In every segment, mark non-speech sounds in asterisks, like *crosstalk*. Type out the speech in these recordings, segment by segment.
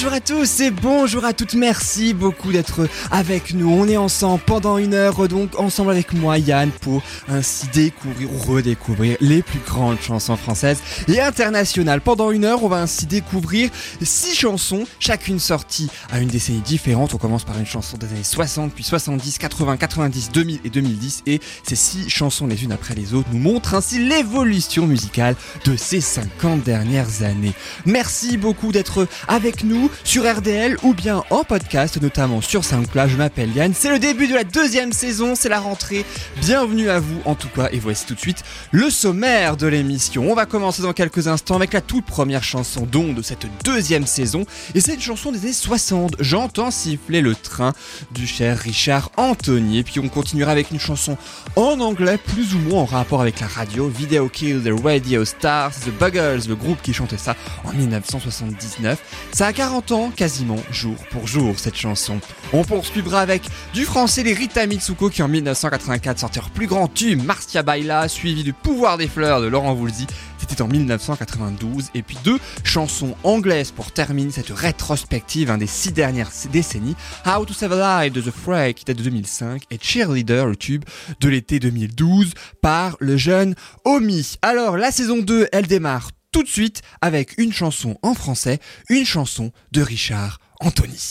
Bonjour à tous et bonjour à toutes, merci beaucoup d'être avec nous. On est ensemble pendant une heure, donc ensemble avec moi Yann pour ainsi découvrir ou redécouvrir les plus grandes chansons françaises et internationales. Pendant une heure, on va ainsi découvrir six chansons, chacune sortie à une décennie différente. On commence par une chanson des années 60, puis 70, 80, 90, 2000 et 2010 et ces six chansons les unes après les autres nous montrent ainsi l'évolution musicale de ces 50 dernières années. Merci beaucoup d'être avec nous sur RDL ou bien en podcast, notamment sur SoundCloud. Je m'appelle Yann. C'est le début de la deuxième saison, c'est la rentrée. Bienvenue à vous en tout cas. Et voici tout de suite le sommaire de l'émission. On va commencer dans quelques instants avec la toute première chanson don de cette deuxième saison. Et c'est une chanson des années 60. J'entends siffler le train du cher Richard Anthony. Et puis on continuera avec une chanson en anglais, plus ou moins en rapport avec la radio. Video Kill the Radio Stars, The Buggles, le groupe qui chantait ça en 1979. Ça a 40 quasiment jour pour jour cette chanson. On poursuivra avec du français les Rita Mitsuko qui en 1984 sortent leur plus grand tube Marcia Baila suivi du Pouvoir des fleurs de Laurent Voulzy. C'était en 1992 et puis deux chansons anglaises pour terminer cette rétrospective des six dernières décennies. How to Save a Life de The Fray qui date de 2005 et Cheerleader le tube de l'été 2012 par le jeune Omi. Alors la saison 2 elle démarre tout de suite avec une chanson en français, une chanson de Richard Anthony.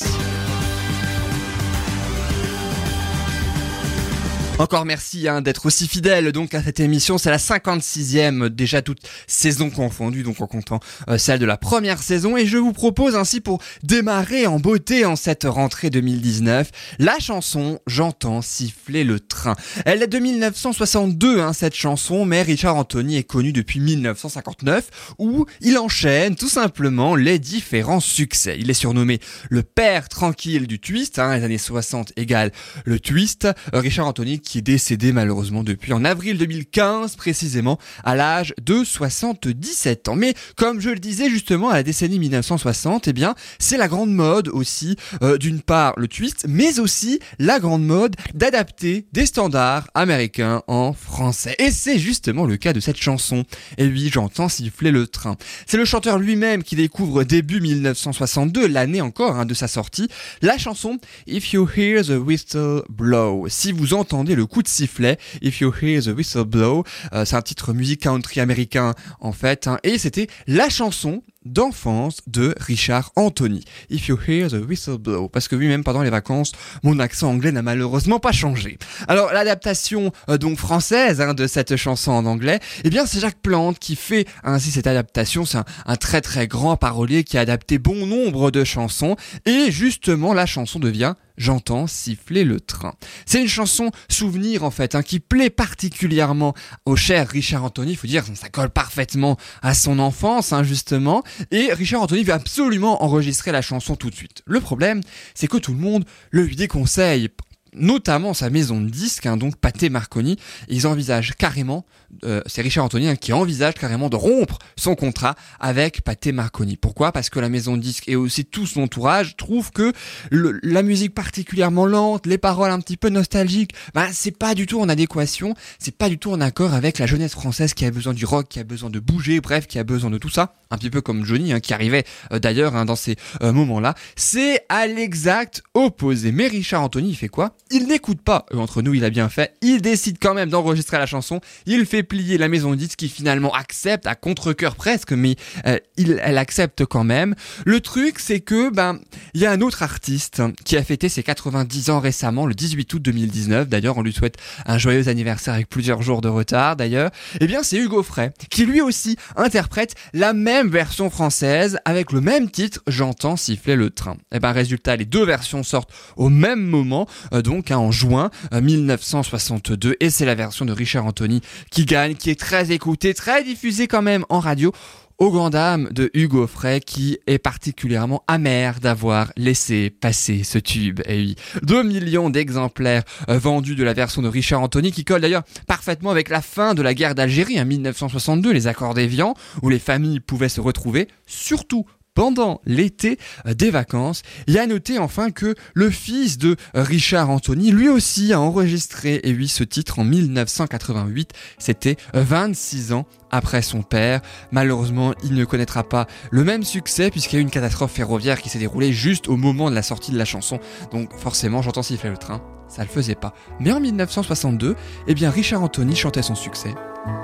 Encore merci hein, d'être aussi fidèle donc à cette émission. C'est la 56e déjà toute saison confondue, donc en comptant euh, celle de la première saison. Et je vous propose ainsi pour démarrer en beauté en cette rentrée 2019 la chanson J'entends siffler le train. Elle est de 1962 hein, cette chanson, mais Richard Anthony est connu depuis 1959 où il enchaîne tout simplement les différents succès. Il est surnommé le père tranquille du twist. Hein, les années 60 égale le twist. Euh, Richard Anthony qui est décédé malheureusement depuis en avril 2015 précisément à l'âge de 77 ans. Mais comme je le disais justement à la décennie 1960, eh bien c'est la grande mode aussi euh, d'une part le twist, mais aussi la grande mode d'adapter des standards américains en français. Et c'est justement le cas de cette chanson. Et oui, j'entends siffler le train. C'est le chanteur lui-même qui découvre début 1962, l'année encore hein, de sa sortie, la chanson If You Hear the Whistle Blow. Si vous entendez le coup de sifflet, If You Hear the Whistle Blow. Euh, c'est un titre musique country américain en fait, hein, et c'était la chanson d'enfance de Richard Anthony. If you hear the whistle blow. Parce que oui, même pendant les vacances, mon accent anglais n'a malheureusement pas changé. Alors, l'adaptation euh, donc française hein, de cette chanson en anglais, eh bien, c'est Jacques Plante qui fait ainsi cette adaptation. C'est un, très très grand parolier qui a adapté bon nombre de chansons. Et justement, la chanson devient J'entends siffler le train. C'est une chanson souvenir en fait, hein, qui plaît particulièrement au cher Richard Anthony. Il faut dire, ça colle parfaitement à son enfance, hein, justement. Et Richard Anthony veut absolument enregistrer la chanson tout de suite. Le problème, c'est que tout le monde le lui déconseille notamment sa maison de disques, hein, donc Pathé Marconi, ils envisagent carrément, euh, c'est Richard Anthony hein, qui envisage carrément de rompre son contrat avec Pathé Marconi. Pourquoi? Parce que la maison de disques et aussi tout son entourage trouvent que la musique particulièrement lente, les paroles un petit peu nostalgiques, bah, c'est pas du tout en adéquation, c'est pas du tout en accord avec la jeunesse française qui a besoin du rock, qui a besoin de bouger, bref, qui a besoin de tout ça, un petit peu comme Johnny hein, qui arrivait euh, d'ailleurs hein, dans ces euh, moments-là. C'est à l'exact opposé. Mais Richard Anthony, il fait quoi? Il n'écoute pas, entre nous il a bien fait, il décide quand même d'enregistrer la chanson, il fait plier la maison de disques qui finalement accepte, à contre-coeur presque, mais euh, il, elle accepte quand même. Le truc c'est que, ben, il y a un autre artiste qui a fêté ses 90 ans récemment, le 18 août 2019, d'ailleurs on lui souhaite un joyeux anniversaire avec plusieurs jours de retard d'ailleurs, eh bien c'est Hugo Frey, qui lui aussi interprète la même version française, avec le même titre, J'entends siffler le train. Et eh ben résultat, les deux versions sortent au même moment, euh, donc hein, en juin 1962 euh, et c'est la version de Richard Anthony qui gagne, qui est très écoutée, très diffusée quand même en radio au grand dame de Hugo Frey qui est particulièrement amer d'avoir laissé passer ce tube. Et oui, 2 millions d'exemplaires euh, vendus de la version de Richard Anthony qui colle d'ailleurs parfaitement avec la fin de la guerre d'Algérie en 1962, les accords d'Évian où les familles pouvaient se retrouver, surtout pendant l'été des vacances. Et à noter enfin que le fils de Richard Anthony, lui aussi a enregistré et oui ce titre en 1988. C'était 26 ans après son père. Malheureusement, il ne connaîtra pas le même succès puisqu'il y a eu une catastrophe ferroviaire qui s'est déroulée juste au moment de la sortie de la chanson. Donc forcément, j'entends siffler le train. Ça le faisait pas. Mais en 1962, eh bien Richard Anthony chantait son succès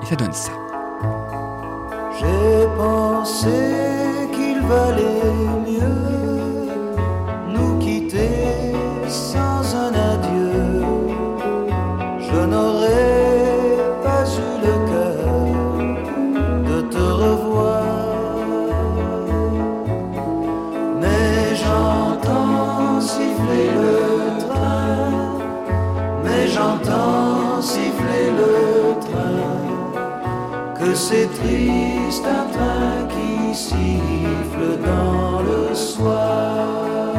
et ça donne ça. J'ai pensé valait mieux nous quitter sans un adieu. Je n'aurais pas eu le cœur de te revoir. Mais j'entends siffler le train, mais j'entends siffler le train. Que c'est triste un train qui siffle dans le soir.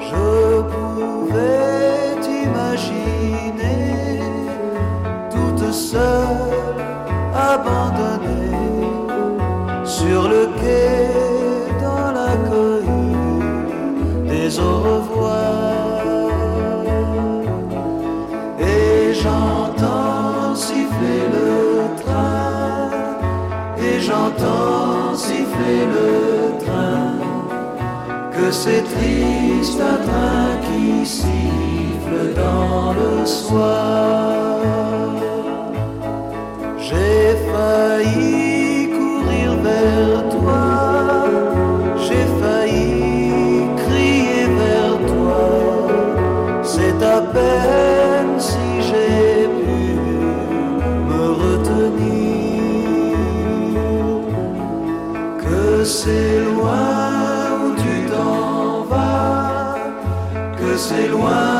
Je pouvais t'imaginer toute seule, abandonnée c'est triste un train qui siffle dans le soir. C'est loin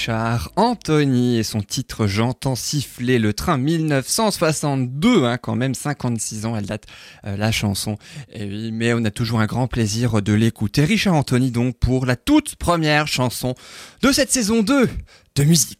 Richard Anthony et son titre J'entends siffler le train 1962, hein, quand même 56 ans elle date euh, la chanson. Mais on a toujours un grand plaisir de l'écouter. Richard Anthony donc pour la toute première chanson de cette saison 2 de musique.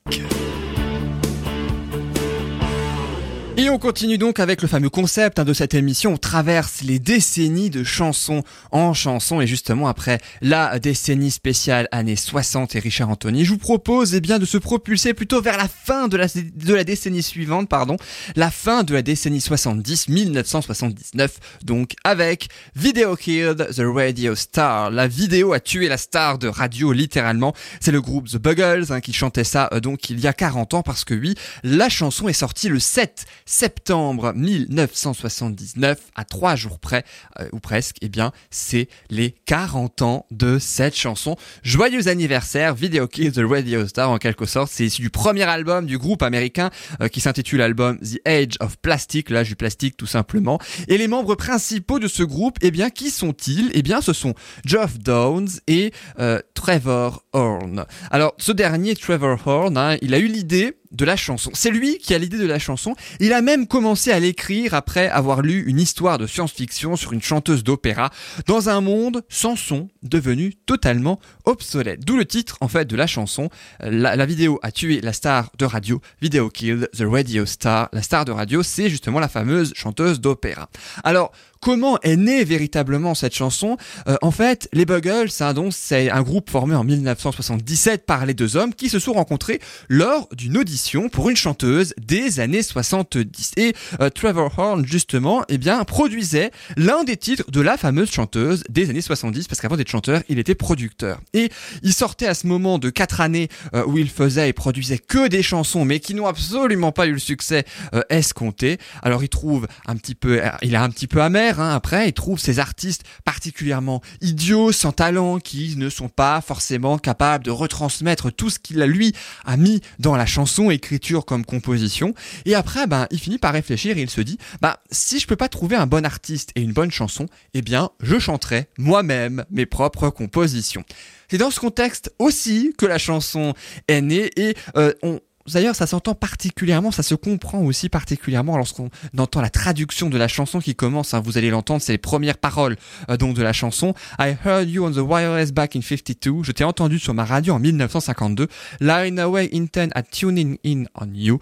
Et on continue donc avec le fameux concept hein, de cette émission. On traverse les décennies de chansons en chansons et justement après la décennie spéciale années 60 et Richard Anthony, je vous propose eh bien de se propulser plutôt vers la fin de la, de la décennie suivante, pardon, la fin de la décennie 70, 1979, donc avec Video Killed the Radio Star. La vidéo a tué la star de radio littéralement. C'est le groupe The Buggles hein, qui chantait ça euh, donc il y a 40 ans parce que oui, la chanson est sortie le 7 septembre 1979, à trois jours près, euh, ou presque, eh bien, c'est les 40 ans de cette chanson. Joyeux anniversaire, Video Kill the Radio Star, en quelque sorte. C'est issu du premier album du groupe américain, euh, qui s'intitule l'album The Age of Plastic, l'âge du plastique, tout simplement. Et les membres principaux de ce groupe, eh bien, qui sont-ils? Eh bien, ce sont Geoff Downes et euh, Trevor Horn. Alors, ce dernier, Trevor Horn, hein, il a eu l'idée de la chanson. C'est lui qui a l'idée de la chanson. Il a même commencé à l'écrire après avoir lu une histoire de science-fiction sur une chanteuse d'opéra dans un monde sans son devenu totalement obsolète. D'où le titre en fait de la chanson. La, vidéo a tué la star de radio. Video killed the radio star. La star de radio, c'est justement la fameuse chanteuse d'opéra. Alors Comment est née véritablement cette chanson Euh, En fait, les Buggles, hein, donc, c'est un groupe formé en 1977 par les deux hommes qui se sont rencontrés lors d'une audition pour une chanteuse des années 70. Et euh, Trevor Horn, justement, eh bien, produisait l'un des titres de la fameuse chanteuse des années 70, parce qu'avant d'être chanteur, il était producteur. Et il sortait à ce moment de quatre années euh, où il faisait et produisait que des chansons, mais qui n'ont absolument pas eu le succès escompté. Alors il trouve un petit peu, il est un petit peu amer hein, après, il trouve ces artistes particulièrement idiots, sans talent, qui ne sont pas forcément capables de retransmettre tout ce qu'il a lui a mis dans la chanson, écriture comme composition. Et après, ben, il finit par réfléchir et il se dit, bah, si je peux pas trouver un bon artiste et une bonne chanson, eh bien, je chanterai moi-même mes propres compositions. C'est dans ce contexte aussi que la chanson est née et euh, on, D'ailleurs, ça s'entend particulièrement, ça se comprend aussi particulièrement lorsqu'on entend la traduction de la chanson qui commence. hein, vous allez l'entendre, c'est les premières paroles euh, de la chanson. I heard you on the wireless back in 52. Je t'ai entendu sur ma radio en 1952. Line away intent at tuning in on you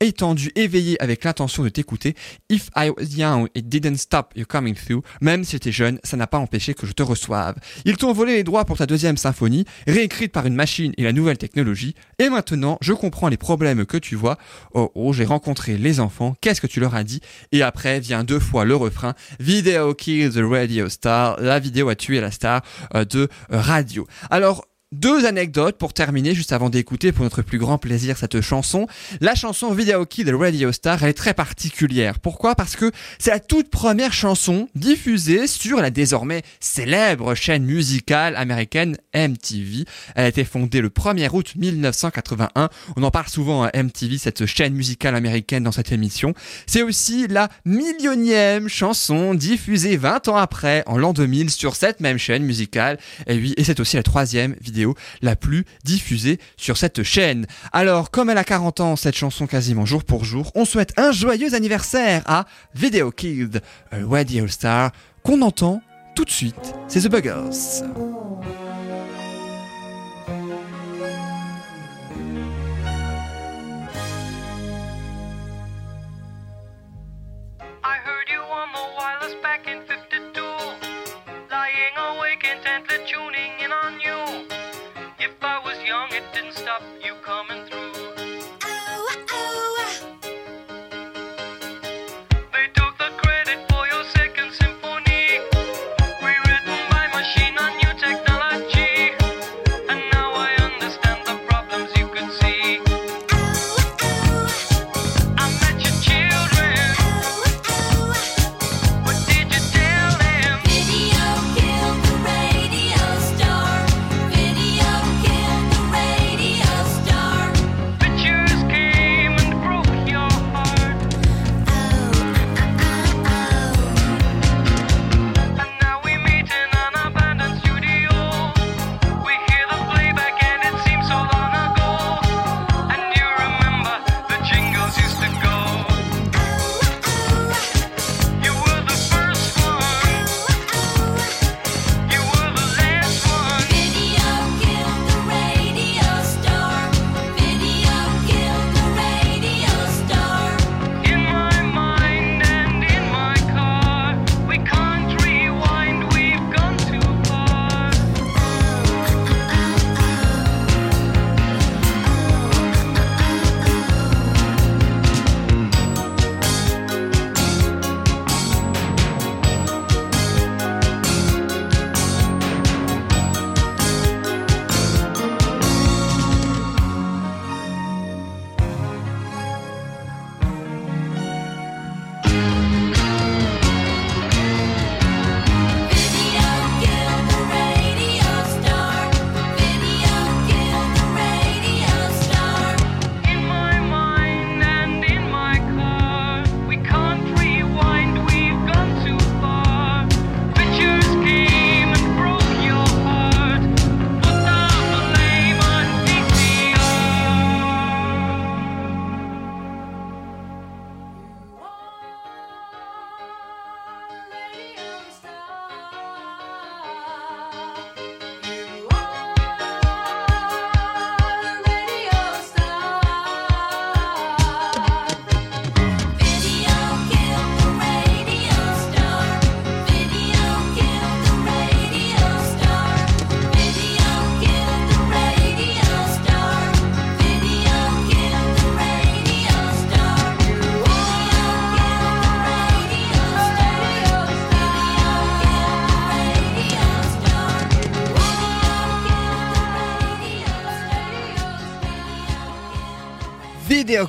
étendu, éveillé avec l'intention de t'écouter. If I was young, it didn't stop you coming through. Même si t'es jeune, ça n'a pas empêché que je te reçoive. Ils t'ont volé les droits pour ta deuxième symphonie, réécrite par une machine et la nouvelle technologie. Et maintenant, je comprends les problèmes que tu vois. Oh oh, j'ai rencontré les enfants. Qu'est-ce que tu leur as dit? Et après vient deux fois le refrain. Video kills the radio star. La vidéo a tué la star euh, de euh, radio. Alors, deux anecdotes pour terminer, juste avant d'écouter pour notre plus grand plaisir cette chanson. La chanson Video Kid Radio Star, est très particulière. Pourquoi? Parce que c'est la toute première chanson diffusée sur la désormais célèbre chaîne musicale américaine MTV. Elle a été fondée le 1er août 1981. On en parle souvent à MTV, cette chaîne musicale américaine dans cette émission. C'est aussi la millionième chanson diffusée 20 ans après, en l'an 2000, sur cette même chaîne musicale. Et oui, et c'est aussi la troisième vidéo la plus diffusée sur cette chaîne. Alors, comme elle a 40 ans, cette chanson quasiment jour pour jour, on souhaite un joyeux anniversaire à Video Kid, a Radio Star, qu'on entend tout de suite. C'est The Buggers.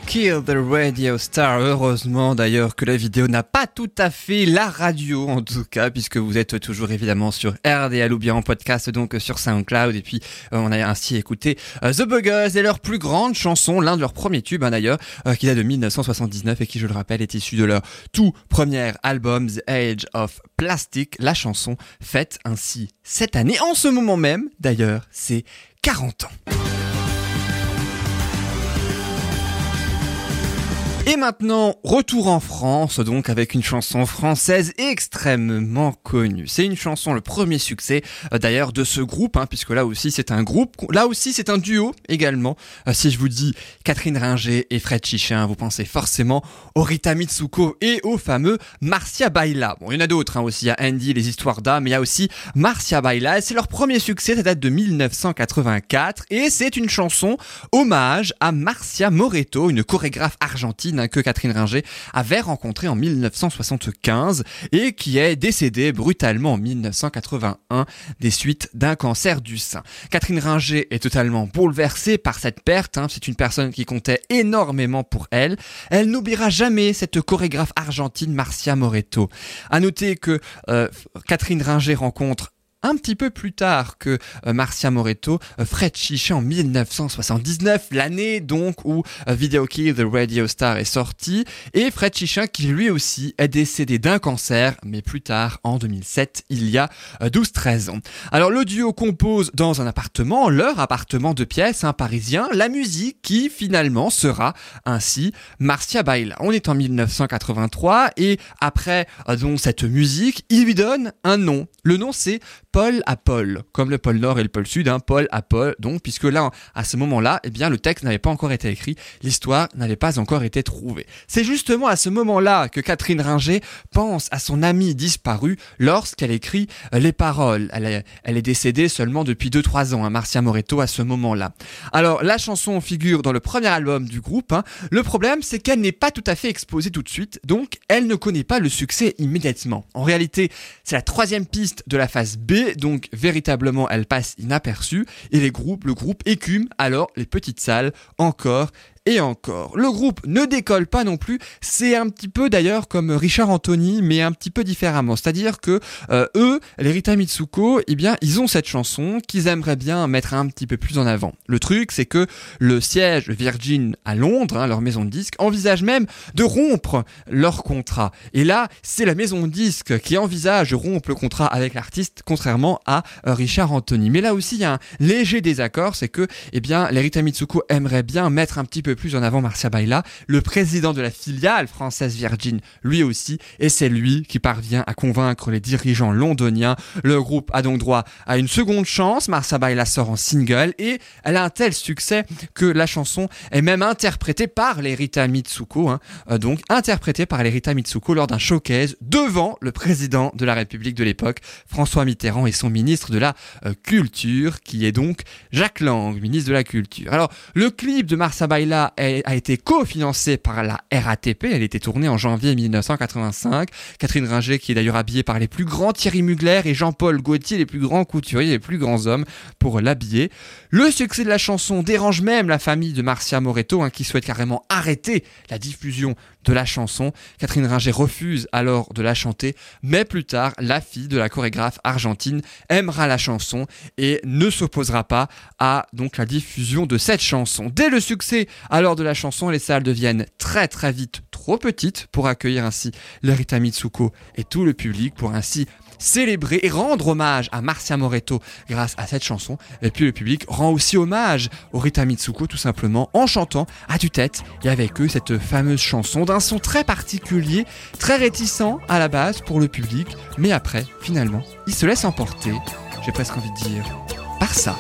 Kill the Radio Star. Heureusement d'ailleurs que la vidéo n'a pas tout à fait la radio en tout cas, puisque vous êtes toujours évidemment sur RDL ou bien en podcast donc sur SoundCloud. Et puis euh, on a ainsi écouté euh, The Buggers et leur plus grande chanson, l'un de leurs premiers tubes hein, d'ailleurs, euh, qui date de 1979 et qui je le rappelle est issu de leur tout premier album The Age of Plastic. La chanson faite ainsi cette année, en ce moment même d'ailleurs, c'est 40 ans. Et maintenant, retour en France, donc avec une chanson française extrêmement connue. C'est une chanson, le premier succès euh, d'ailleurs de ce groupe, hein, puisque là aussi c'est un groupe, là aussi c'est un duo également. Euh, si je vous dis Catherine Ringer et Fred Chichin, vous pensez forcément au Rita Mitsuko et au fameux Marcia Baila. Bon, il y en a d'autres hein, aussi, il y a Andy, les histoires d'âme, mais il y a aussi Marcia Baila. C'est leur premier succès, ça date de 1984, et c'est une chanson hommage à Marcia Moreto, une chorégraphe argentine que Catherine Ringer avait rencontré en 1975 et qui est décédée brutalement en 1981 des suites d'un cancer du sein. Catherine Ringer est totalement bouleversée par cette perte. Hein. C'est une personne qui comptait énormément pour elle. Elle n'oubliera jamais cette chorégraphe argentine Marcia Moreto. À noter que euh, Catherine Ringer rencontre un petit peu plus tard que euh, Marcia Moreto, euh, Fred Chichin en 1979, l'année donc où euh, Video Kill the Radio Star est sorti, et Fred Chichin qui lui aussi est décédé d'un cancer, mais plus tard en 2007, il y a 12-13 ans. Alors le duo compose dans un appartement, leur appartement de pièces, un parisien, la musique qui finalement sera ainsi Marcia Baila. On est en 1983 et après donc cette musique, il lui donne un nom. Le nom c'est Paul à Paul, comme le pôle Nord et le pôle Sud, hein, Paul à Paul. Donc, puisque là, à ce moment-là, eh bien, le texte n'avait pas encore été écrit, l'histoire n'avait pas encore été trouvée. C'est justement à ce moment-là que Catherine Ringer pense à son amie disparue lorsqu'elle écrit euh, les paroles. Elle est, décédée seulement depuis 2-3 ans, hein, Marcia Moreto, à ce moment-là. Alors, la chanson figure dans le premier album du groupe. Hein. Le problème, c'est qu'elle n'est pas tout à fait exposée tout de suite, donc elle ne connaît pas le succès immédiatement. En réalité, c'est la troisième piste de la phase B donc véritablement elle passe inaperçue et les groupes, le groupe écume alors les petites salles encore et encore. Le groupe ne décolle pas non plus, c'est un petit peu d'ailleurs comme Richard Anthony, mais un petit peu différemment. C'est-à-dire que euh, eux, les Rita Mitsuko, eh bien, ils ont cette chanson qu'ils aimeraient bien mettre un petit peu plus en avant. Le truc, c'est que le siège Virgin à Londres, hein, leur maison de disques, envisage même de rompre leur contrat. Et là, c'est la maison de disques qui envisage de rompre le contrat avec l'artiste, contrairement à euh, Richard Anthony. Mais là aussi, il y a un léger désaccord, c'est que, eh bien, les Rita Mitsuko aimeraient bien mettre un petit peu plus en avant Marcia Baila, le président de la filiale française Virgin, lui aussi, et c'est lui qui parvient à convaincre les dirigeants londoniens. Le groupe a donc droit à une seconde chance, Marcia Baila sort en single et elle a un tel succès que la chanson est même interprétée par les Rita Mitsuko, hein, euh, donc interprétée par les Rita Mitsuko lors d'un showcase devant le président de la République de l'époque, François Mitterrand et son ministre de la euh, Culture, qui est donc Jacques Lang, ministre de la Culture. Alors, le clip de Marcia Baila a été cofinancée par la RATP. Elle était tournée en janvier 1985. Catherine Ringer, qui est d'ailleurs habillée par les plus grands Thierry Mugler et Jean-Paul Gaultier, les plus grands couturiers, les plus grands hommes, pour l'habiller. Le succès de la chanson dérange même la famille de Marcia Moreto, hein, qui souhaite carrément arrêter la diffusion de la chanson. Catherine Ringer refuse alors de la chanter, mais plus tard, la fille de la chorégraphe argentine aimera la chanson et ne s'opposera pas à donc la diffusion de cette chanson. Dès le succès alors de la chanson, les salles deviennent très très vite trop petites pour accueillir ainsi Rita Mitsuko et tout le public pour ainsi célébrer et rendre hommage à Marcia Moreto grâce à cette chanson. Et puis le public rend aussi hommage au Rita Mitsuko tout simplement en chantant à tue-tête et avec eux cette fameuse chanson d'un son très particulier, très réticent à la base pour le public, mais après, finalement, il se laisse emporter, j'ai presque envie de dire, par ça.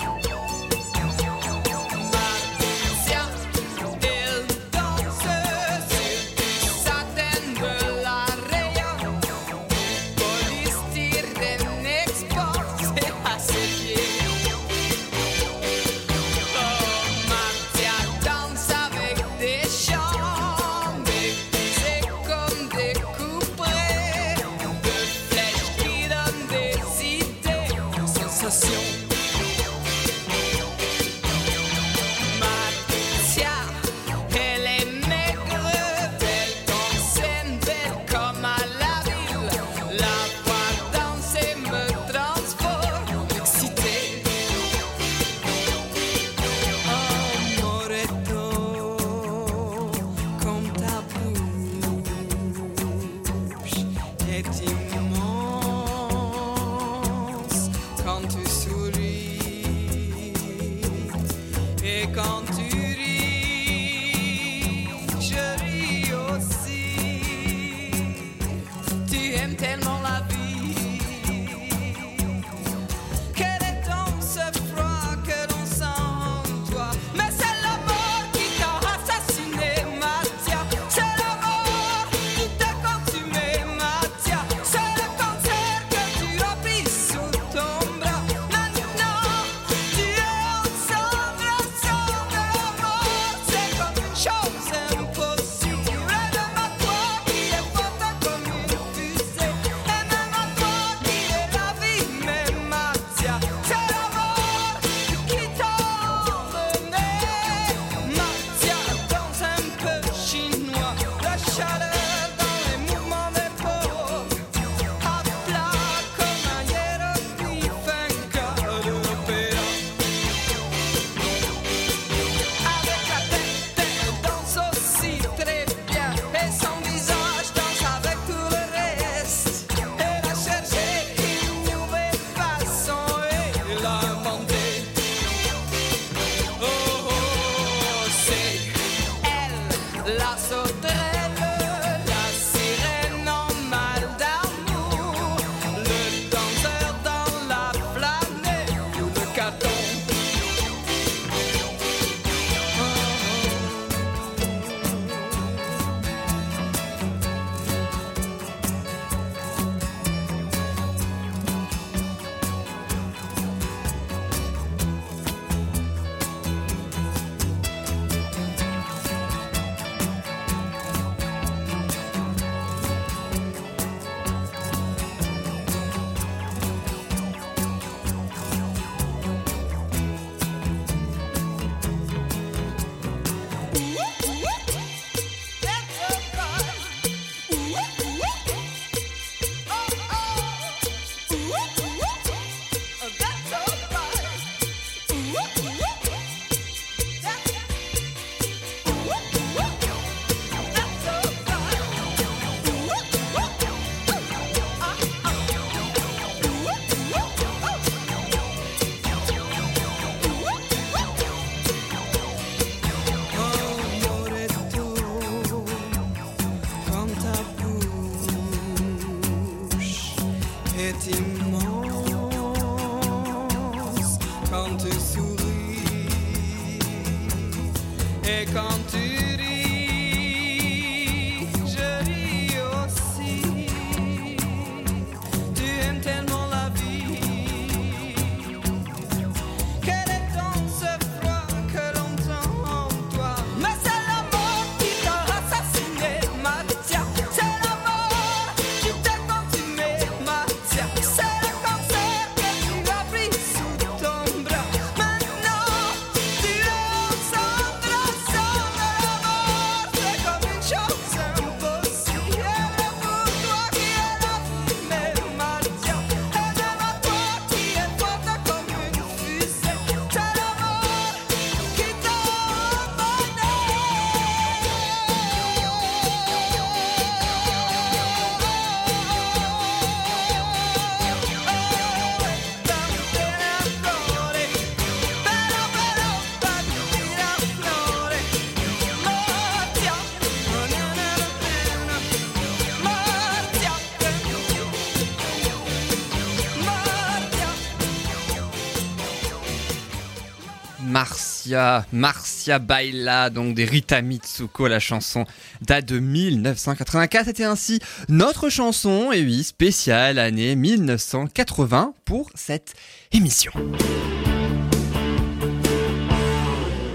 Marcia, Baila, donc des Rita Mitsuko, la chanson date de 1984. C'était ainsi notre chanson, et oui, spéciale année 1980 pour cette émission.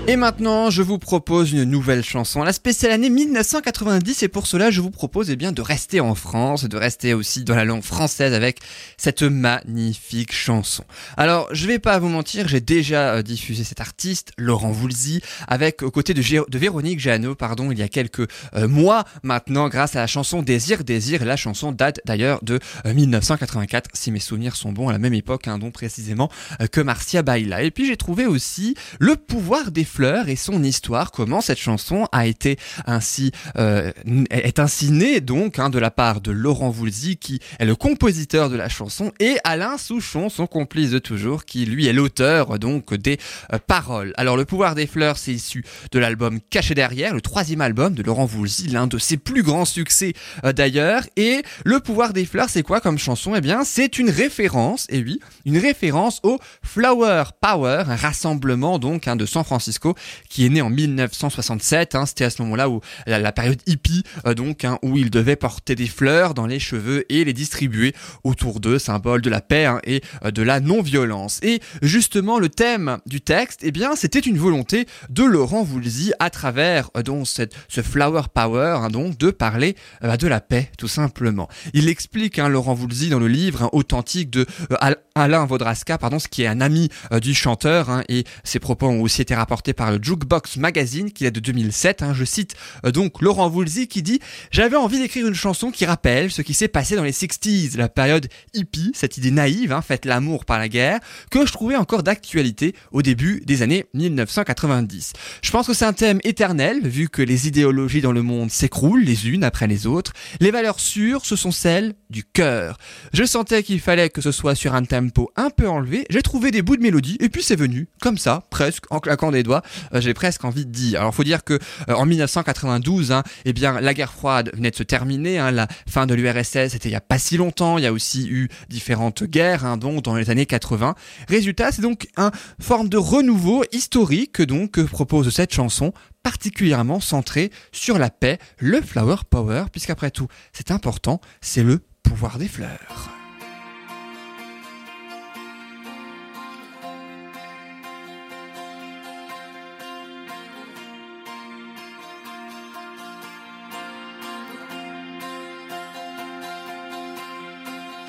Et maintenant, je vous propose une nouvelle chanson, la spéciale année 1990, et pour cela, je vous propose eh bien de rester en France, de rester aussi dans la langue française avec cette magnifique chanson. Alors, je vais pas vous mentir, j'ai déjà euh, diffusé cet artiste, Laurent Voulzy, avec aux côtés de, Véronique Jeannot, pardon, il y a quelques euh, mois maintenant, grâce à la chanson Désir, Désir. La chanson date d'ailleurs de euh, 1984, si mes souvenirs sont bons, à la même époque, hein, dont précisément euh, que Marcia Baila. Et puis j'ai trouvé aussi Le pouvoir des fleurs et son histoire, comment cette chanson a été ainsi euh, est ainsi née donc hein, de la part de Laurent Voulzy qui est le compositeur de la chanson et Alain Souchon, son complice de toujours, qui lui est l'auteur donc des euh, paroles. Alors le pouvoir des fleurs, c'est issu de l'album Caché derrière, le troisième album de Laurent Voulzy, l'un de ses plus grands succès euh, d'ailleurs. Et le pouvoir des fleurs, c'est quoi comme chanson? Eh bien, c'est une référence, et oui, une référence au Flower Power, un rassemblement donc hein, de San Francisco qui est né en 1967. hein. C'était à ce moment-là où la, période hippie, euh, donc hein, où ils devaient porter des fleurs dans les cheveux et les distribuer autour d'eux, symbole de la paix hein, et euh, de la non-violence. Et justement, le thème du texte, eh bien, c'était une volonté de Laurent Voulzy à travers euh, donc ce Flower Power, donc de parler bah, de la paix, tout simplement. Il explique, Laurent Voulzy, dans le livre authentique de Al- Alain Vaudrasca, pardon, ce qui est un ami du chanteur, et ses propos ont aussi été rapportés par le Jukebox Magazine, qui est de 2007. hein. je cite euh, donc Laurent Voulzy qui dit « J'avais envie d'écrire une chanson qui rappelle ce qui s'est passé dans les 60s, la période hippie, cette idée naïve, hein, l'amour par la guerre, que je trouvais encore d'actualité au début des années 1990. Je pense que c'est un thème éternel, vu que les idéologies dans le monde s'écroulent les unes après les autres. Les valeurs sûres, ce sont celles du cœur. Je sentais qu'il fallait que ce soit sur un tempo un peu enlevé. J'ai trouvé des bouts de mélodie, et puis c'est venu, comme ça, presque, en claquant des doigts. Euh, J'ai presque envie de dire. Alors, faut dire que euh, en 1992, hein, eh bien, la guerre froide venait de se terminer. Hein, la fin de l'URSS, c'était il y a pas si longtemps. Il y a aussi eu différentes guerres, hein, donc dans les années 80. Résultat, c'est donc un forme de renouveau historique que propose cette chanson particulièrement centrée sur la paix, le flower power, puisqu'après tout, c'est important, c'est le pouvoir des fleurs.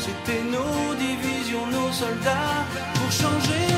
C'était nos divisions, nos soldats pour changer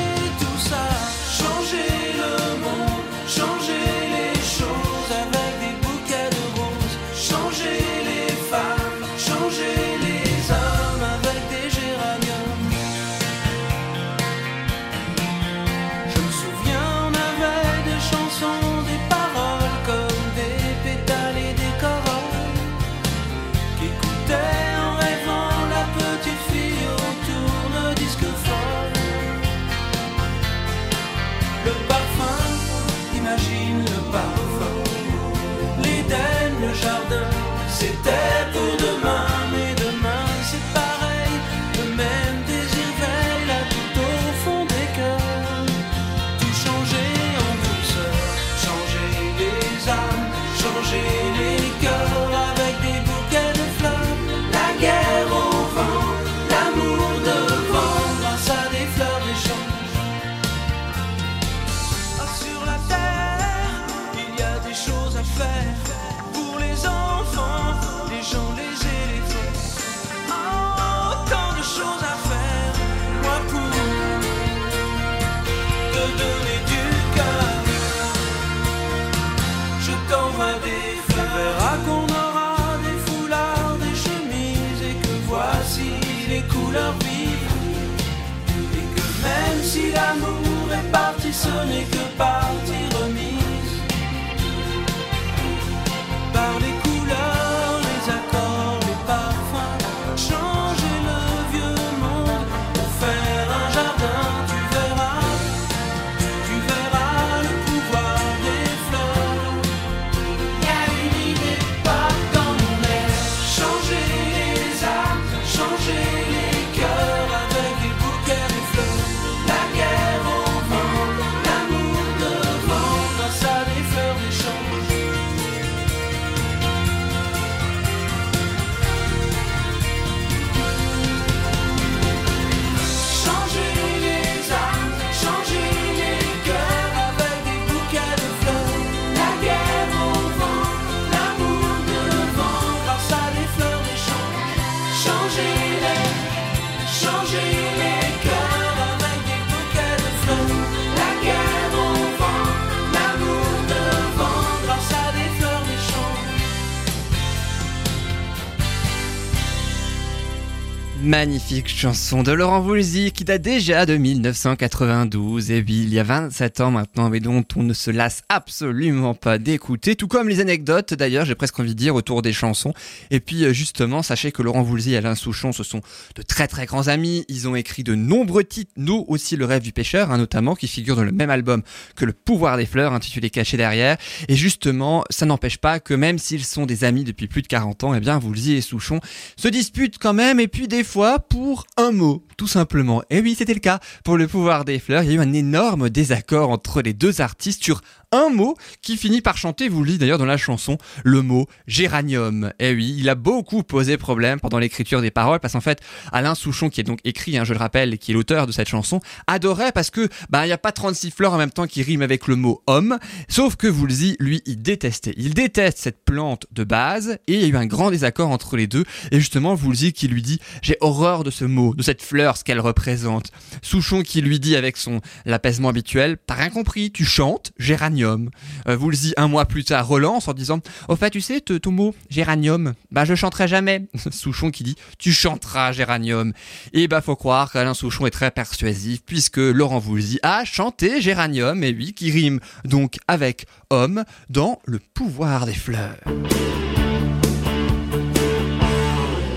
Magnifique chanson de Laurent Voulzy qui date déjà de 1992 et oui, il y a 27 ans maintenant mais dont on ne se lasse absolument pas d'écouter, tout comme les anecdotes d'ailleurs, j'ai presque envie de dire autour des chansons. Et puis euh, justement, sachez que Laurent Voulzy et Alain Souchon, ce sont de très très grands amis, ils ont écrit de nombreux titres, nous aussi le rêve du pêcheur hein, notamment, qui figure dans le même album que le pouvoir des fleurs intitulé Caché derrière. Et justement, ça n'empêche pas que même s'ils sont des amis depuis plus de 40 ans, eh bien Voulzy et Souchon se disputent quand même. Et puis des fois pour un mot, tout simplement. Et oui, c'était le cas pour le pouvoir des fleurs. Il y a eu un énorme désaccord entre les deux artistes sur un mot qui finit par chanter, vous dites d'ailleurs dans la chanson, le mot géranium. Et oui, il a beaucoup posé problème pendant l'écriture des paroles parce qu'en fait, Alain Souchon, qui est donc écrit, hein, je le rappelle, qui est l'auteur de cette chanson, adorait parce que, bah, n'y a pas 36 fleurs en même temps qui riment avec le mot homme. Sauf que Woolsey, lui, il détestait. Il déteste cette plante de base et il y a eu un grand désaccord entre les deux. Et justement, Woolsey qui lui dit, j'ai horreur de ce mot, de cette fleur, ce qu'elle représente. Souchon qui lui dit avec son l'apaisement habituel, t'as rien compris, tu chantes géranium. Euh, vous le dites un mois plus tard, relance en disant Au fait, tu sais, ton mot, géranium, bah je chanterai jamais. *laughs* Souchon qui dit Tu chanteras géranium. Et bah faut croire qu'Alain Souchon est très persuasif puisque Laurent Voulzy a chanté géranium, et oui, qui rime donc avec homme dans Le pouvoir des fleurs.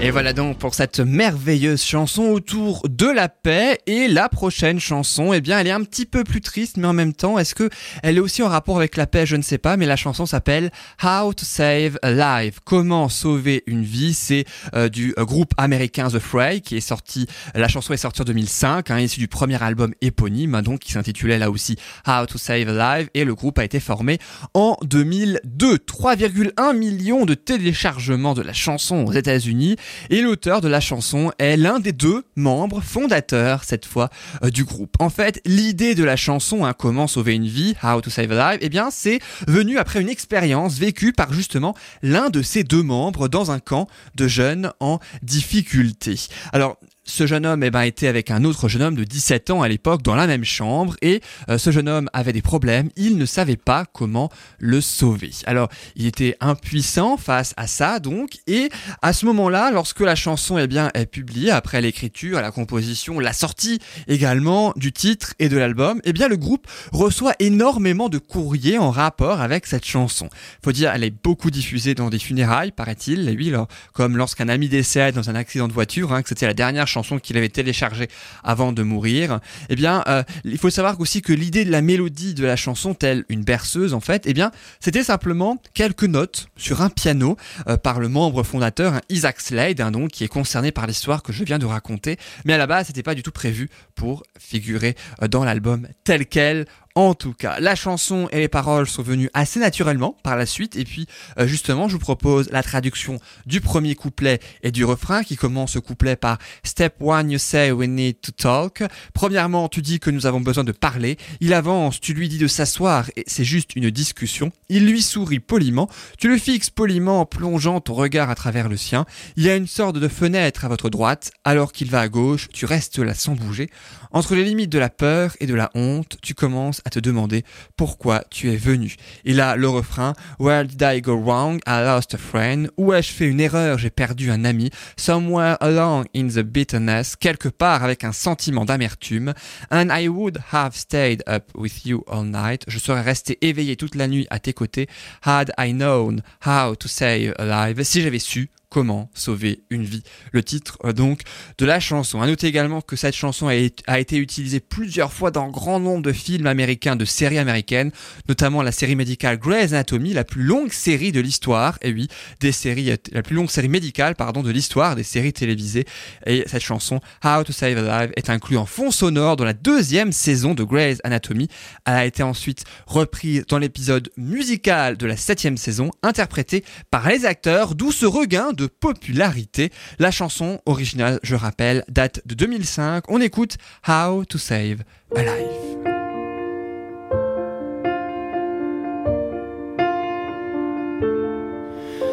Et voilà donc pour cette merveilleuse chanson autour de la paix. Et la prochaine chanson, eh bien, elle est un petit peu plus triste, mais en même temps, est-ce que elle est aussi en rapport avec la paix? Je ne sais pas, mais la chanson s'appelle How to Save a Life. Comment sauver une vie? C'est euh, du euh, groupe américain The Fray qui est sorti. La chanson est sortie en 2005, hein, issue du premier album éponyme, hein, donc qui s'intitulait là aussi How to Save a Life. Et le groupe a été formé en 2002. 3,1 millions de téléchargements de la chanson aux États-Unis. Et l'auteur de la chanson est l'un des deux membres fondateurs, cette fois, euh, du groupe. En fait, l'idée de la chanson, hein, Comment sauver une vie, How to Save a Life, eh bien, c'est venu après une expérience vécue par justement l'un de ces deux membres dans un camp de jeunes en difficulté. Alors, ce jeune homme eh ben, était avec un autre jeune homme de 17 ans à l'époque dans la même chambre et euh, ce jeune homme avait des problèmes, il ne savait pas comment le sauver. Alors il était impuissant face à ça donc et à ce moment-là lorsque la chanson eh bien, est publiée après l'écriture, la composition, la sortie également du titre et de l'album, eh bien le groupe reçoit énormément de courriers en rapport avec cette chanson. Faut dire elle est beaucoup diffusée dans des funérailles paraît-il, oui, comme lorsqu'un ami décède dans un accident de voiture, hein, que c'était la dernière chanson qu'il avait téléchargée avant de mourir. Eh bien, euh, il faut savoir aussi que l'idée de la mélodie de la chanson, telle une berceuse en fait, eh bien, c'était simplement quelques notes sur un piano euh, par le membre fondateur, hein, Isaac Slade, hein, donc qui est concerné par l'histoire que je viens de raconter. Mais à la base, c'était pas du tout prévu pour figurer euh, dans l'album tel quel. En tout cas, la chanson et les paroles sont venues assez naturellement par la suite. Et puis, euh, justement, je vous propose la traduction du premier couplet et du refrain qui commence ce couplet par Step one, you say we need to talk. Premièrement, tu dis que nous avons besoin de parler. Il avance, tu lui dis de s'asseoir et c'est juste une discussion. Il lui sourit poliment. Tu le fixes poliment en plongeant ton regard à travers le sien. Il y a une sorte de fenêtre à votre droite. Alors qu'il va à gauche, tu restes là sans bouger. Entre les limites de la peur et de la honte, tu commences à te demander pourquoi tu es venu. Et là, le refrain Where did I go wrong? I lost a friend. Où ai-je fait une erreur? J'ai perdu un ami. Somewhere along in the bitterness, quelque part avec un sentiment d'amertume. And I would have stayed up with you all night. Je serais resté éveillé toute la nuit à tes côtés. Had I known how to save alive. Si j'avais su Comment sauver une vie? Le titre euh, donc de la chanson. À noter également que cette chanson a, été- utilisée plusieurs fois dans grand nombre de films américains, de séries américaines, notamment la série médicale Grey's Anatomy, la plus longue série de l'histoire. Et oui, des séries, euh, la plus longue série médicale, pardon, de l'histoire des séries télévisées. Et cette chanson How to Save a Life est inclue en fond sonore dans la deuxième saison de Grey's Anatomy. Elle a été ensuite reprise dans l'épisode musical de la septième saison, interprétée par les acteurs, d'où ce regain de popularité. La chanson originale, je rappelle, date de 2005. On écoute How to Save a Life.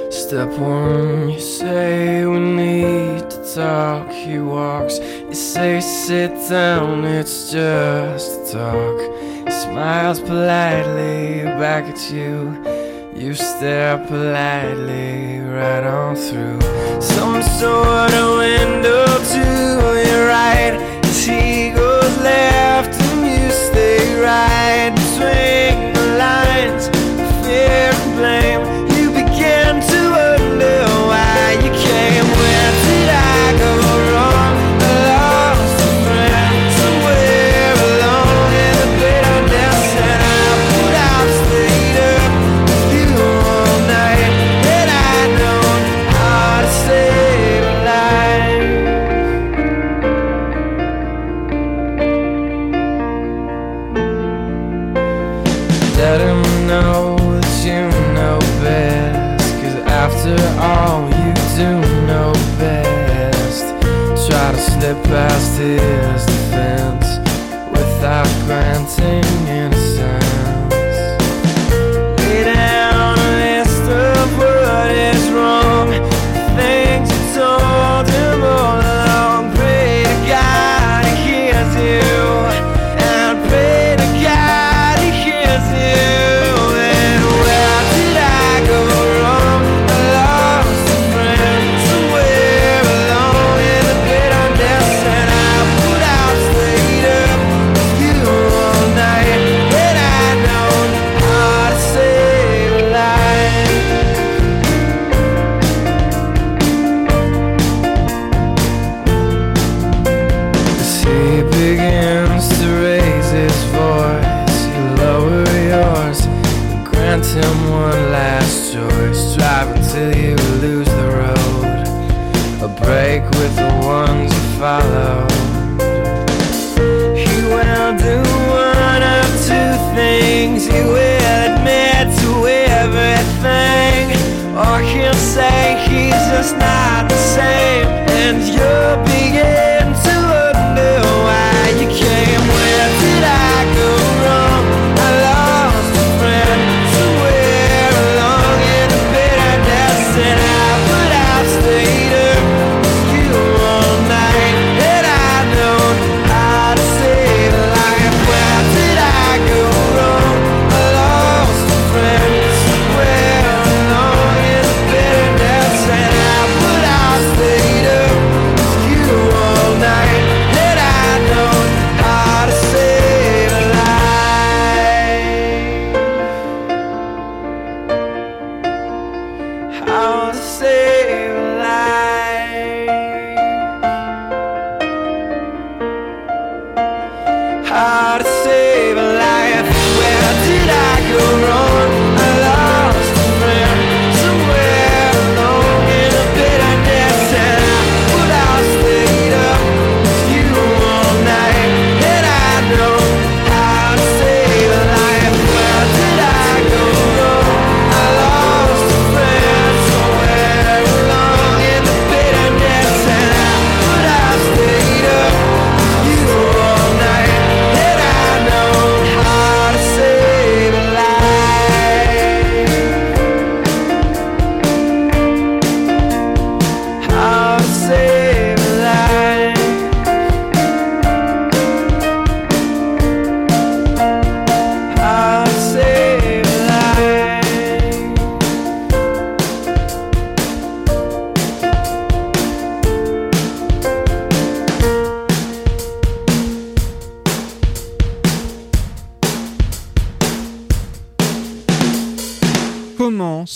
Step one, you say we need to talk. He walks, you say sit down, it's just a talk. He smiles politely back at you. You stare politely right on through. Some sort of window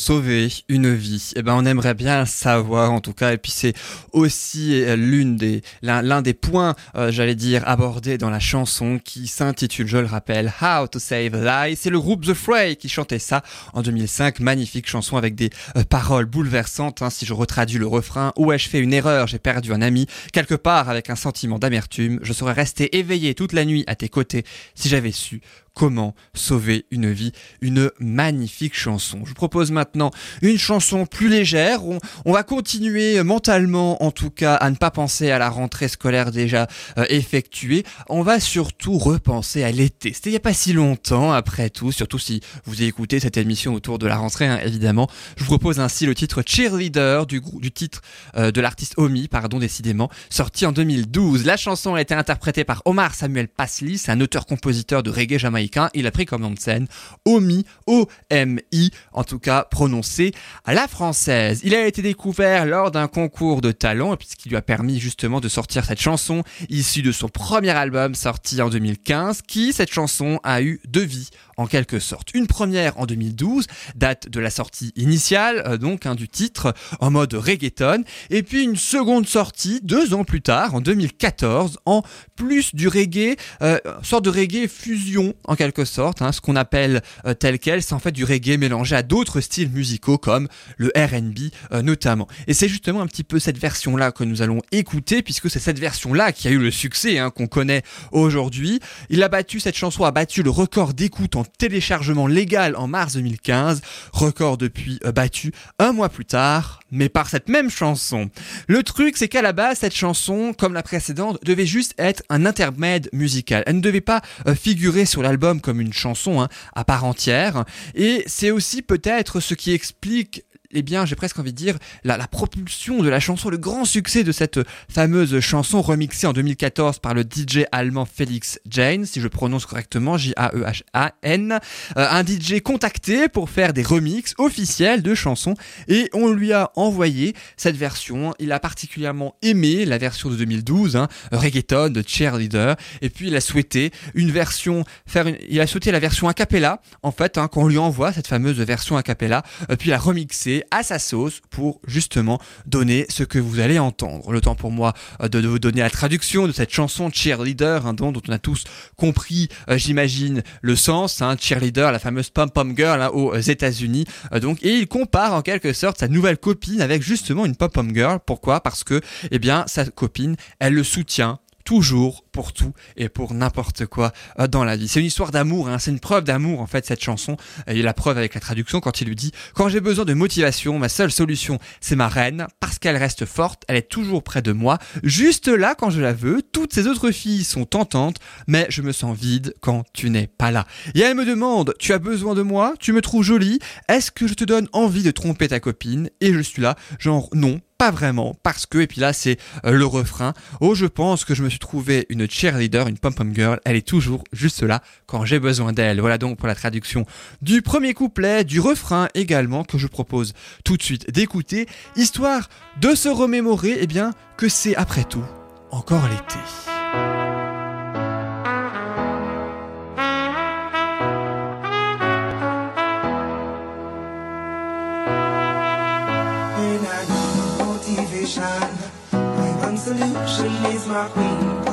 sauver une vie Eh ben, on aimerait bien savoir en tout cas. Et puis c'est aussi euh, l'un des points, euh, j'allais dire, abordés dans la chanson qui s'intitule, je le rappelle, How to Save a Life. C'est le groupe The Fray qui chantait ça en 2005. Magnifique chanson avec des euh, paroles bouleversantes. hein. si je retraduis le refrain, où ai-je fait une erreur J'ai perdu un ami quelque part avec un sentiment d'amertume. Je serais resté éveillé toute la nuit à tes côtés si j'avais su Comment sauver une vie? Une magnifique chanson. Je vous propose maintenant une chanson plus légère. On, va continuer mentalement, en tout cas, à ne pas penser à la rentrée scolaire déjà euh, effectuée. On va surtout repenser à l'été. C'était il n'y a pas si longtemps, après tout, surtout si vous écouté cette émission autour de la rentrée, hein, évidemment. Je vous propose ainsi le titre Cheerleader du, du titre euh, de l'artiste Omi, pardon, décidément, sorti en 2012. La chanson a été interprétée par Omar Samuel Pasli, c'est un auteur-compositeur de reggae jamaïcain Il a pris comme nom de scène Omi, O-M-I, en tout cas prononcé à la française. Il a été découvert lors d'un concours de talent, ce qui lui a permis justement de sortir cette chanson issue de son premier album sorti en 2015, qui, cette chanson, a eu deux vies en quelque sorte. Une première en 2012, date de la sortie initiale, euh, donc hein, du titre, en mode reggaeton, et puis une seconde sortie deux ans plus tard, en 2014, en plus du reggae, euh, sorte de reggae fusion en quelque sorte, hein, ce qu'on appelle euh, tel quel, c'est en fait du reggae mélangé à d'autres styles musicaux comme le R&B euh, notamment. Et c'est justement un petit peu cette version-là que nous allons écouter, puisque c'est cette version-là qui a eu le succès hein, qu'on connaît aujourd'hui. Il a battu, cette chanson a battu le record d'écoute en téléchargement légal en mars 2015, record depuis euh, battu un mois plus tard, mais par cette même chanson. Le truc, c'est qu'à la base, cette chanson, comme la précédente, devait juste être un intermède musical. Elle ne devait pas euh, figurer sur l'album comme une chanson hein, à part entière. Et c'est aussi peut-être ce qui explique eh bien, j'ai presque envie de dire, la, propulsion de la chanson, le grand succès de cette fameuse chanson remixée en 2014 par le DJ allemand Felix Jane, si je prononce correctement, J-A-E-H-A-N, euh, un DJ contacté pour faire des remixes officiels de chansons et on lui a envoyé cette version. Il a particulièrement aimé la version de 2012, hein, reggaeton de Cheerleader, et puis il a souhaité une version, faire il a souhaité la version a cappella, en fait, hein, qu'on lui envoie cette fameuse version a cappella, euh, puis la à sa sauce pour justement donner ce que vous allez entendre. Le temps pour moi euh, de, vous donner la traduction de cette chanson Cheerleader, hein, dont, dont on a tous compris, euh, j'imagine, le sens. Hein, cheerleader, la fameuse pom-pom girl hein, aux États-Unis. Euh, donc, et il compare en quelque sorte sa nouvelle copine avec justement une pom-pom girl. Pourquoi? Parce que, eh bien, sa copine, elle le soutient toujours pour tout et pour n'importe quoi euh, dans la vie. C'est une histoire d'amour, hein, c'est une preuve d'amour en fait cette chanson. Et la preuve avec la traduction quand il lui dit quand j'ai besoin de motivation, ma seule solution c'est ma reine parce qu'elle reste forte, elle est toujours près de moi, juste là quand je la veux. Toutes ces autres filles sont tentantes, mais je me sens vide quand tu n'es pas là. Et elle me demande tu as besoin de moi, tu me trouves jolie, est-ce que je te donne envie de tromper ta copine? Et je suis là genre non, pas vraiment, parce que, et puis là c'est euh, le refrain, oh je pense que je me suis trouvé une cheerleader, une pom-pom girl, elle est toujours juste là quand j'ai besoin d'elle. Voilà donc pour la traduction du premier couplet, du refrain également, que je propose tout de suite d'écouter, histoire de se remémorer, eh bien, que c'est après tout encore l'été.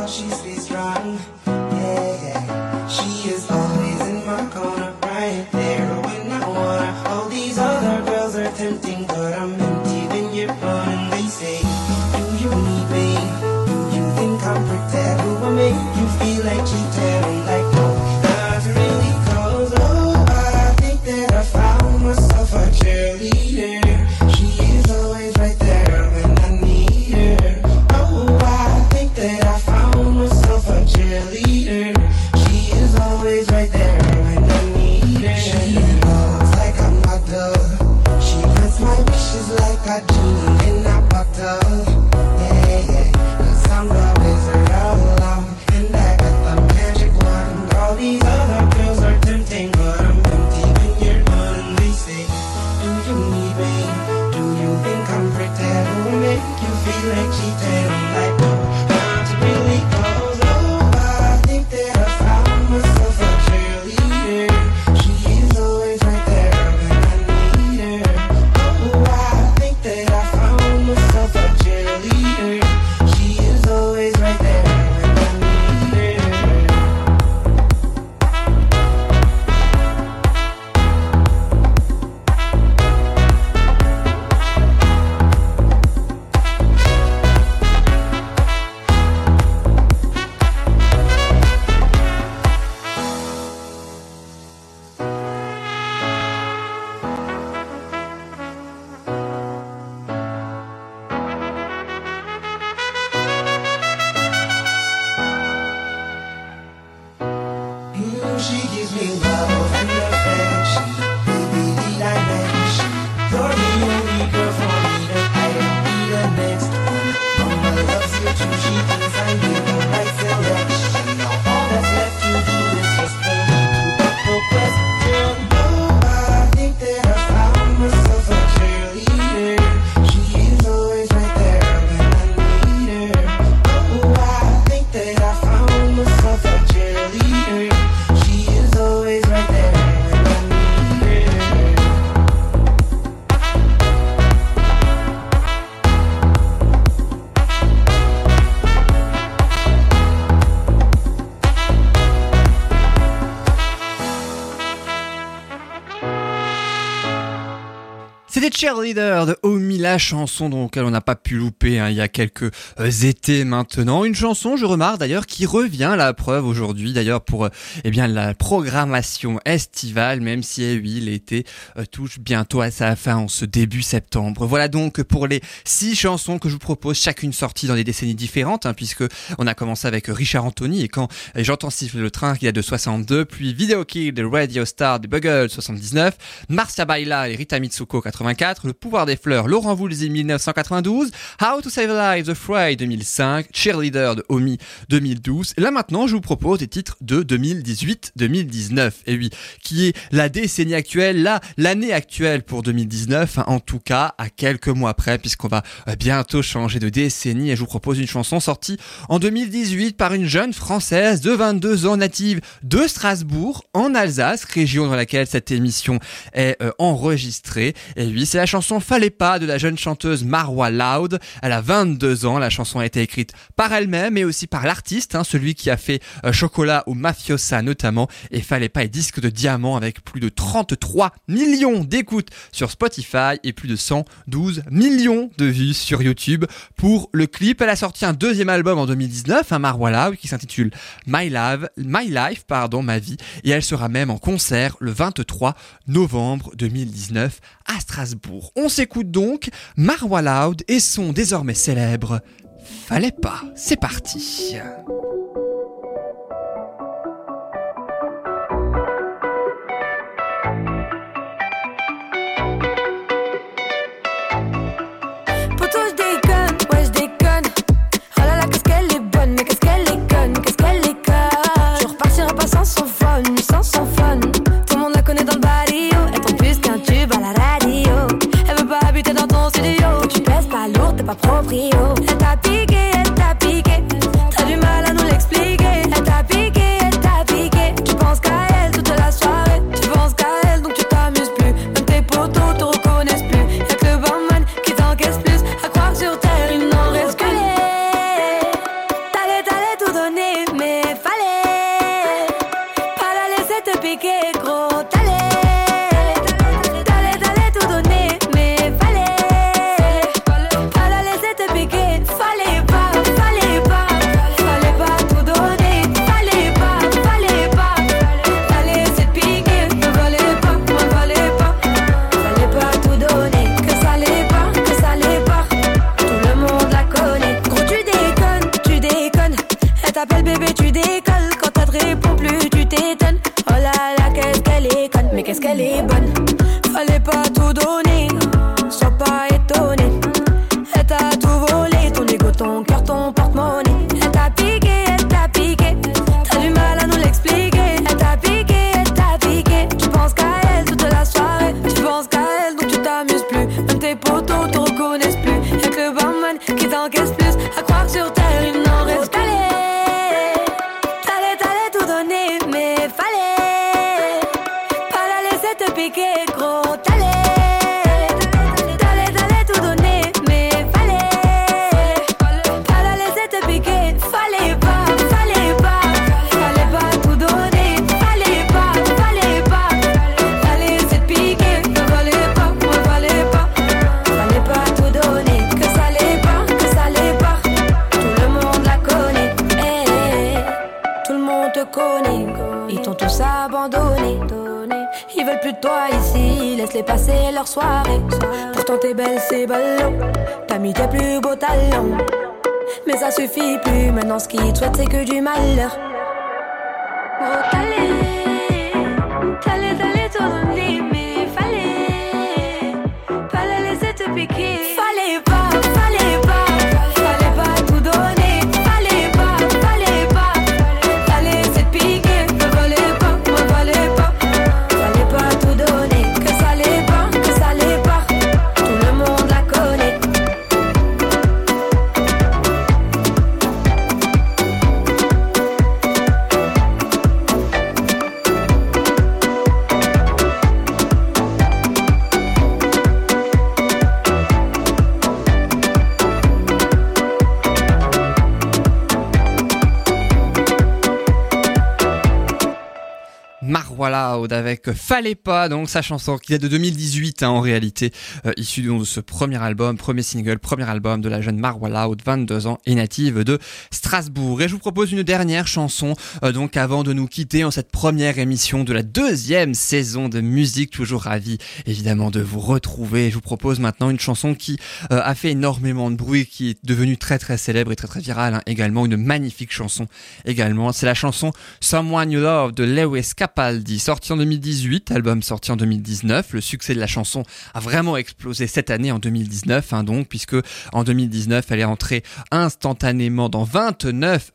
she's be strong. Cheerleader de chanson laquelle on n'a pas pu louper hein, il y a quelques euh, étés maintenant. Une chanson, je remarque d'ailleurs, qui revient à la preuve aujourd'hui, d'ailleurs pour euh, eh bien la programmation estivale, même si eh oui, l'été euh, touche bientôt à sa fin en ce début septembre. Voilà donc pour les six chansons que je vous propose, chacune sortie dans des décennies différentes, hein, puisque on a commencé avec Richard Anthony et quand j'entends siffler le train qui est de 62, puis Video Kill de Radio Star de Bugle 79, Marcia Baila et Rita Mitsuko 84, Le pouvoir des fleurs, Laurent Voulzy 1992, How to Save Life, The Fry 2005, Cheerleader de Omi 2012. Et là maintenant, je vous propose des titres de 2018-2019. Et oui, qui est la décennie actuelle, là, l'année actuelle pour 2019, hein, en tout cas, à quelques mois près, puisqu'on va euh, bientôt changer de décennie. Et je vous propose une chanson sortie en 2018 par une jeune française de 22 ans native de Strasbourg, en Alsace, région dans laquelle cette émission est euh, enregistrée. Et oui, c'est la chanson Fallait pas de la jeune chanteuse Marwa Loud. Elle a 22 ans. La chanson a été écrite par elle-même et aussi par l'artiste, hein, celui qui a fait euh, Chocolat ou Mafiosa notamment. Et Fallait pas est disque de diamant avec plus de 33 millions d'écoutes sur Spotify et plus de 112 millions de vues sur YouTube. Pour le clip, elle a sorti un deuxième album en 2019, un Marwa Loud, qui s'intitule My Love, My Life, pardon, ma vie. Et elle sera même en concert le 23 novembre 2019 à Strasbourg. On s'écoute donc Marwa Loud et son désormais célèbre Fallait pas. C'est parti. Poto, je déconne, ouais, je déconne. Pas proprio. Elle t'a piqué, ça suffit plus. Maintenant ce qu'ils te souhaitent, c'est que du malheur. Fallait pas, donc sa chanson qui date de 2018 hein, en réalité, euh, issue de ce premier album, premier single, premier album de la jeune Marwa Loud, 22 ans et native de Strasbourg. Et je vous propose une dernière chanson, euh, donc avant de nous quitter en cette première émission de la deuxième saison de musique, toujours ravi évidemment de vous retrouver. Je vous propose maintenant une chanson qui euh, a fait énormément de bruit, qui est devenue très très célèbre et très très virale hein, également, une magnifique chanson également. C'est la chanson Someone You Love de Lewis Capaldi, sorti en 2018, album sorti en 2019. Le succès de la chanson a vraiment explosé cette année en 2019, hein, donc, puisque en 2019, elle est entrée instantanément dans 29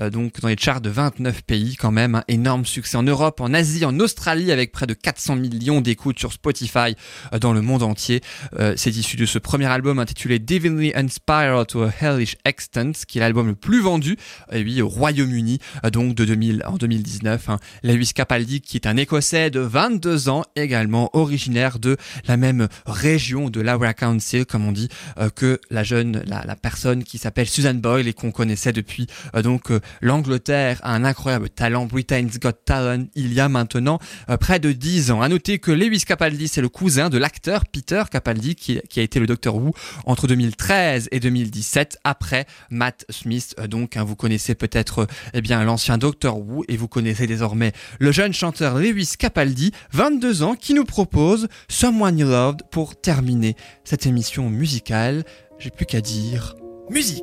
euh, donc dans les charts de 29 pays quand même, un énorme succès en Europe, en Asie, en Australie avec près de 400 millions d'écoutes sur Spotify euh, dans le monde entier. Euh, c'est issu de ce premier album intitulé Divinely Inspired to a Hellish Extent, qui est l'album le plus vendu, et oui, au Royaume-Uni, donc de 2000 en 2019. Hein. Lewis Capaldi, qui est un Écossais de 22 ans, également originaire de la même région de Laura Council, comme on dit, que la jeune, la, personne qui s'appelle Susan Boyle et qu'on connaissait depuis donc euh, l'Angleterre a un incroyable talent. Britain's Got Talent il y a maintenant euh, près de 10 ans. À noter que Lewis Capaldi, c'est le cousin de l'acteur Peter Capaldi qui, qui a été le Docteur Who entre 2013 et 2017 après Matt Smith. Euh, Donc, hein, vous connaissez peut-être euh, eh bien l'ancien Docteur Who et vous connaissez désormais le jeune chanteur Lewis Capaldi, 22 ans, qui nous propose Someone You Loved pour terminer cette émission musicale. J'ai plus qu'à dire musique.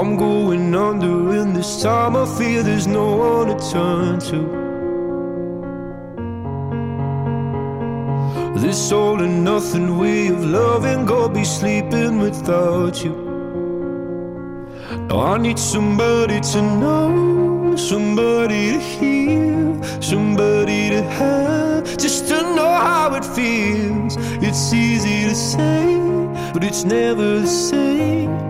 I'm going under, and this time I feel there's no one to turn to. This all and nothing way of loving, go be sleeping without you. Now I need somebody to know, somebody to hear, somebody to have, just to know how it feels. It's easy to say, but it's never the same.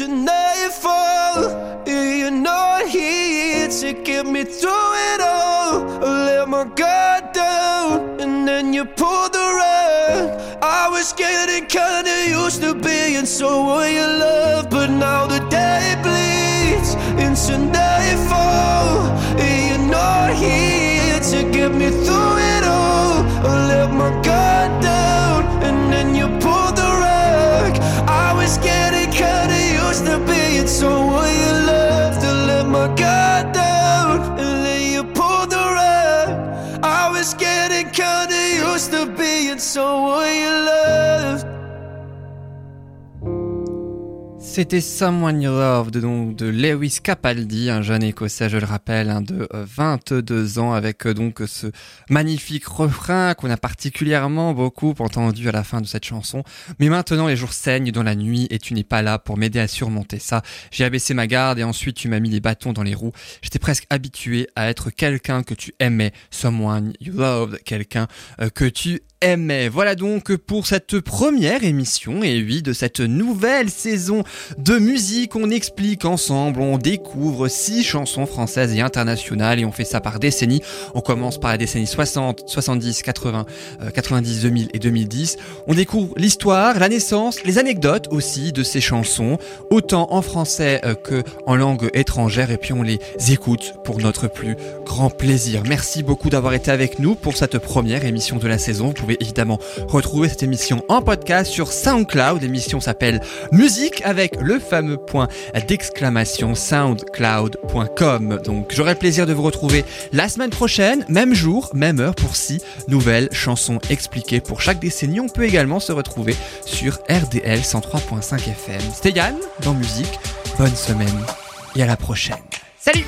nightfall. You're not here to get me through it all. I let my guard down, and then you pulled the rug. I was getting kinda used to being someone you love, but now the being someone you loved. To let my guard down, and then you pulled the rug. I was getting kinda used to being someone you loved. C'était Someone You Loved donc de Lewis Capaldi, un jeune écossais, je le rappelle, hein, de euh, 22 ans, avec euh, donc ce magnifique refrain qu'on a particulièrement beaucoup entendu à la fin de cette chanson. Mais maintenant les jours saignent dans la nuit et tu n'es pas là pour m'aider à surmonter ça. J'ai abaissé ma garde et ensuite tu m'as mis les bâtons dans les roues. J'étais presque habitué à être quelqu'un que tu aimais, someone you loved, quelqu'un euh, que tu Voilà donc pour cette première émission et oui de cette nouvelle saison de musique. On explique ensemble, on découvre six chansons françaises et internationales et on fait ça par décennies. On commence par la décennie 60, 70, 80, euh, 90, 2000 et 2010. On découvre l'histoire, la naissance, les anecdotes aussi de ces chansons, autant en français euh, que en langue étrangère et puis on les écoute pour notre plus grand plaisir. Merci beaucoup d'avoir été avec nous pour cette première émission de la saison. Évidemment retrouver cette émission en podcast sur SoundCloud. L'émission s'appelle Musique avec le fameux point d'exclamation soundcloud.com. Donc j'aurai le plaisir de vous retrouver la semaine prochaine, même jour, même heure pour six nouvelles chansons expliquées pour chaque décennie. On peut également se retrouver sur RDL 103.5 FM. C'était dans Musique. Bonne semaine et à la prochaine. Salut